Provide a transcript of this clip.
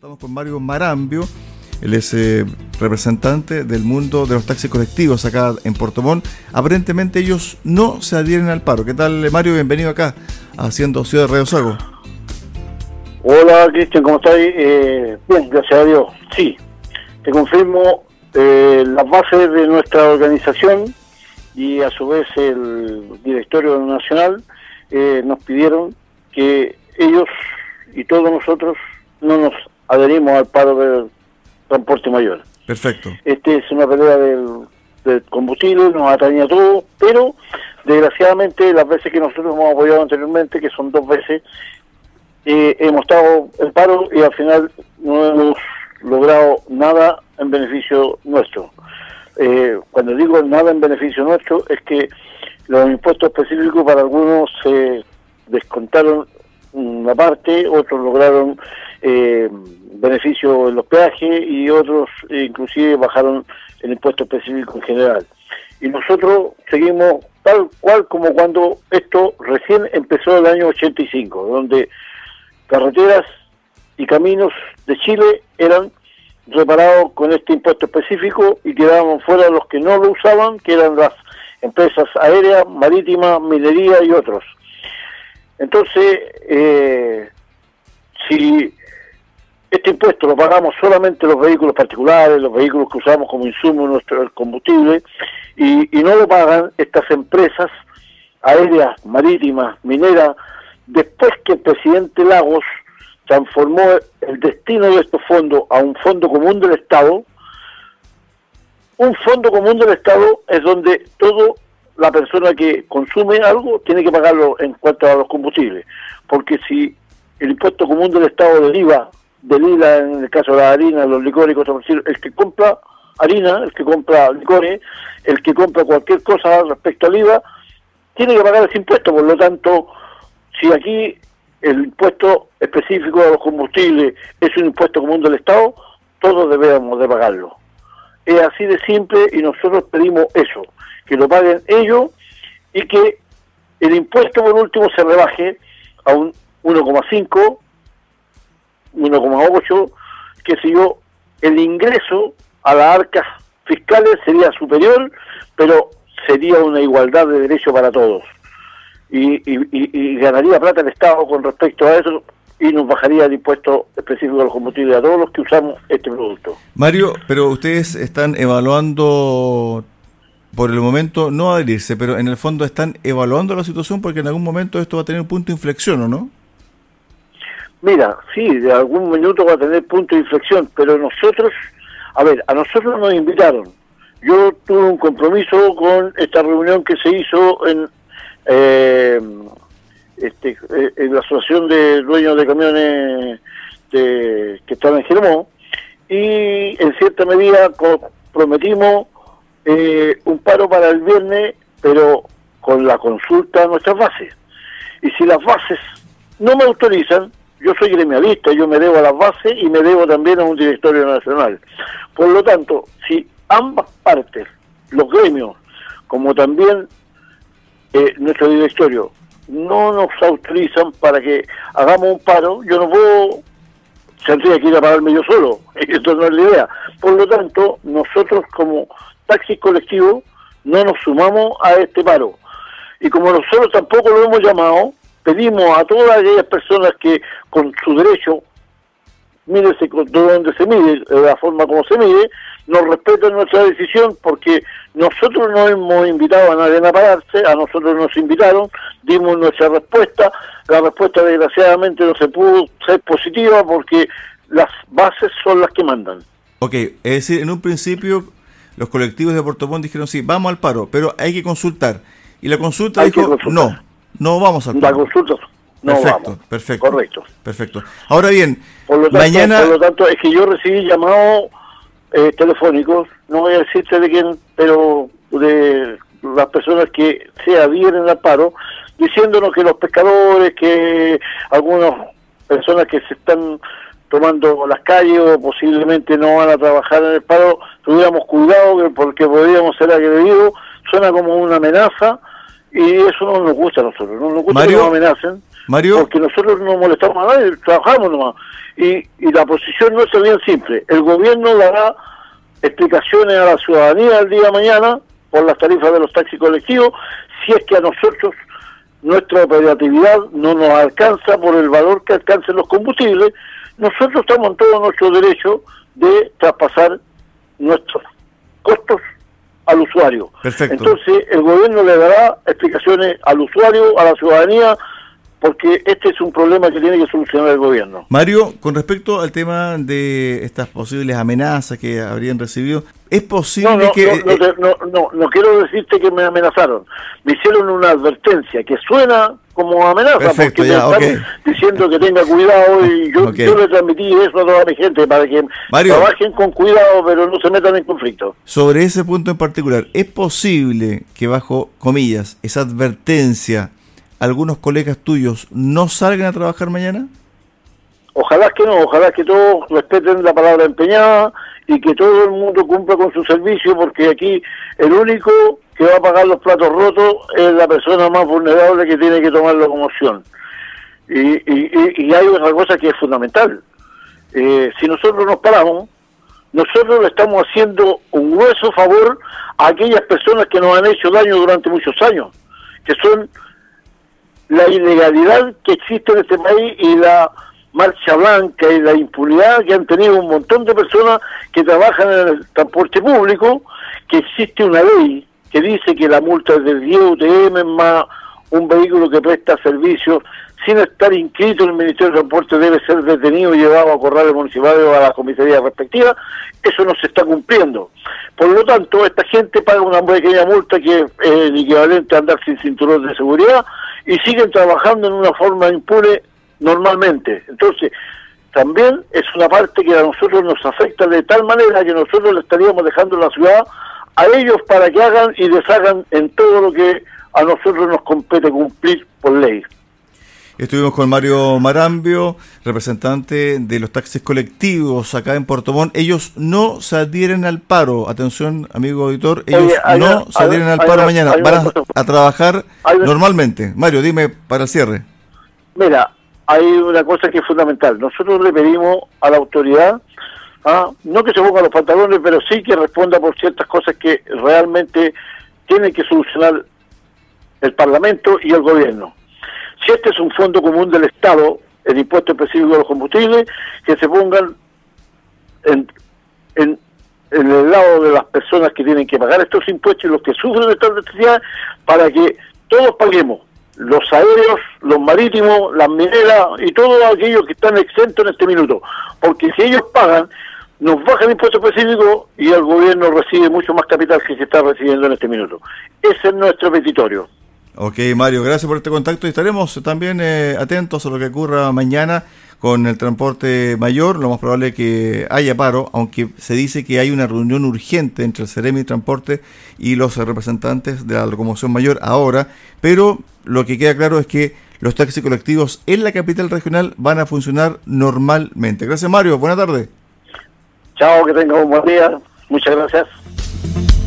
Estamos con Mario Marambio, él es eh, representante del mundo de los taxis colectivos acá en Puerto Montt. Aparentemente ellos no se adhieren al paro. ¿Qué tal, Mario? Bienvenido acá, haciendo Ciudad de Radio Sago. Hola, Cristian, ¿cómo estás? Eh, bien, gracias a Dios. Sí, te confirmo eh, las bases de nuestra organización y a su vez el directorio nacional eh, nos pidieron que ellos y todos nosotros no nos adherimos al paro del transporte mayor. Perfecto. Este es una pelea del, combustible, nos atañe a todos, pero desgraciadamente las veces que nosotros hemos apoyado anteriormente, que son dos veces, eh, hemos estado en paro y al final no hemos logrado nada en beneficio nuestro. Eh, cuando digo nada en beneficio nuestro, es que los impuestos específicos para algunos se descontaron una parte, otros lograron eh, beneficio en los peajes y otros inclusive bajaron el impuesto específico en general. Y nosotros seguimos tal cual como cuando esto recién empezó el año 85, donde carreteras y caminos de Chile eran reparados con este impuesto específico y quedaban fuera los que no lo usaban, que eran las empresas aéreas, marítimas, minería y otros. Entonces, eh, si este impuesto lo pagamos solamente los vehículos particulares, los vehículos que usamos como insumo nuestro combustible, y, no lo pagan estas empresas aéreas, marítimas, mineras, después que el presidente Lagos transformó el destino de estos fondos a un fondo común del Estado, un fondo común del Estado es donde todo la persona que consume algo tiene que pagarlo en cuanto a los combustibles, porque si el impuesto común del Estado del IVA, del IVA en el caso de la harina, los licores, el que compra harina, el que compra licores, el que compra cualquier cosa respecto al IVA, tiene que pagar ese impuesto, por lo tanto, si aquí el impuesto específico de los combustibles es un impuesto común del Estado, todos debemos de pagarlo. Es así de simple y nosotros pedimos eso, que lo paguen ellos y que el impuesto por último se rebaje a un 1,5, 1,8, que si yo, el ingreso a las arcas fiscales sería superior, pero sería una igualdad de derecho para todos. Y, y, ganaría plata el Estado con respecto a eso y nos bajaría el impuesto específico de los combustibles a todos los que usamos este producto. Mario, pero ustedes están evaluando por el momento no adherirse, pero en el fondo están evaluando la situación porque en algún momento esto va a tener un punto de inflexión, ¿o no? Mira, sí, de algún minuto va a tener punto de inflexión, pero nosotros, a ver, a nosotros nos invitaron. Yo tuve un compromiso con esta reunión que se hizo en, eh, este, eh, en la Asociación de Dueños de Camiones de, que estaba en Germó, y en cierta medida prometimos eh, un paro para el viernes, pero con la consulta a nuestras bases. Y si las bases no me autorizan, yo soy gremialista, yo me debo a las bases y me debo también a un directorio nacional. Por lo tanto, si ambas partes, los gremios, como también eh, nuestro directorio, no nos autorizan para que hagamos un paro, yo no puedo, tendría que ir a pararme yo solo, esto no es la idea. Por lo tanto, nosotros como taxis colectivos no nos sumamos a este paro. Y como nosotros tampoco lo hemos llamado, pedimos a todas aquellas personas que con su derecho, mírese de donde se mide, de la forma como se mide, nos respeten nuestra decisión porque nosotros no hemos invitado a nadie a pararse, a nosotros nos invitaron, dimos nuestra respuesta, la respuesta desgraciadamente no se pudo ser positiva porque las bases son las que mandan. Ok, es decir, en un principio los colectivos de Puerto Montt dijeron sí, vamos al paro, pero hay que consultar. Y la consulta dijo no, no vamos al paro. La consulta no perfecto, vamos. Perfecto. Correcto. Perfecto. Ahora bien, por lo tanto, mañana... Por lo tanto, es que yo recibí llamados eh, telefónicos, no voy a decirte de quién, pero de las personas que se adhieren al paro, diciéndonos que los pescadores, que algunas personas que se están tomando las calles o posiblemente no van a trabajar en el paro, tuviéramos cuidado porque podríamos ser agredidos, suena como una amenaza y eso no nos gusta a nosotros, no nos gusta que nos amenacen Mario. Porque nosotros no molestamos a nadie, trabajamos nomás. Y, y la posición nuestra es bien simple. El gobierno dará explicaciones a la ciudadanía el día de mañana por las tarifas de los taxis colectivos, si es que a nosotros nuestra operatividad no nos alcanza por el valor que alcancen los combustibles, nosotros estamos en todo nuestro derecho de traspasar nuestros costos al usuario. Entonces, el gobierno le dará explicaciones al usuario, a la ciudadanía, porque este es un problema que tiene que solucionar el gobierno. Mario, con respecto al tema de estas posibles amenazas que habrían recibido, ¿es posible que...? No, no, no, quiero decirte que me amenazaron. Me hicieron una advertencia que suena como amenaza, porque me están diciendo que tenga cuidado y yo, yo, le transmití eso a toda mi gente para que trabajen con cuidado pero no se metan en conflicto. Sobre ese punto en particular, ¿es posible que bajo comillas esa advertencia algunos colegas tuyos no salgan a trabajar mañana? Ojalá que no, ojalá que todos respeten la palabra empeñada y que todo el mundo cumpla con su servicio, porque aquí el único que va a pagar los platos rotos es la persona más vulnerable que tiene que tomar locomoción. Y, y, hay otra cosa que es fundamental. Eh, si nosotros nos paramos, nosotros le estamos haciendo un grueso favor a aquellas personas que nos han hecho daño durante muchos años, que son la ilegalidad que existe en este país y la marcha blanca y la impunidad que han tenido un montón de personas que trabajan en el transporte público, que existe una ley que dice que la multa es de 10 UTM más un vehículo que presta servicio sin estar inscrito en el Ministerio de Transporte debe ser detenido y llevado a corrales municipales o a la comisaría respectiva, eso no se está cumpliendo. Por lo tanto, esta gente paga una pequeña multa que es el equivalente a andar sin cinturón de seguridad y siguen trabajando en una forma impune normalmente. Entonces, también es una parte que a nosotros nos afecta de tal manera que nosotros le estaríamos dejando la ciudad a ellos para que hagan y deshagan en todo lo que a nosotros nos compete cumplir por ley. Estuvimos con Mario Marambio, representante de los taxis colectivos acá en Puerto Montt. Ellos no se adhieren al paro. Atención, amigo auditor, ellos no se adhieren al paro mañana. Van a, trabajar normalmente. Mario, dime para el cierre. Mira, hay una cosa que es fundamental. Nosotros le pedimos a la autoridad, ¿ah? no que se ponga los pantalones, pero sí que responda por ciertas cosas que realmente tiene que solucionar el Parlamento y el Gobierno si este es un fondo común del Estado, el impuesto específico de los combustibles, que se pongan en, en, el lado de las personas que tienen que pagar estos impuestos y los que sufren estas necesidades para que todos paguemos, los aéreos, los marítimos, las mineras y todos aquellos que están exentos en este minuto. Porque si ellos pagan, nos bajan el impuesto específico y el gobierno recibe mucho más capital que se está recibiendo en este minuto. Ese es nuestro petitorio. Ok, Mario, gracias por este contacto y estaremos también eh, atentos a lo que ocurra mañana con el transporte mayor. Lo más probable es que haya paro, aunque se dice que hay una reunión urgente entre el Ceremi Transporte y los representantes de la locomoción mayor ahora, pero lo que queda claro es que los taxis colectivos en la capital regional van a funcionar normalmente. Gracias, Mario. Buenas tardes. Chao, que tenga un buen día. Muchas gracias.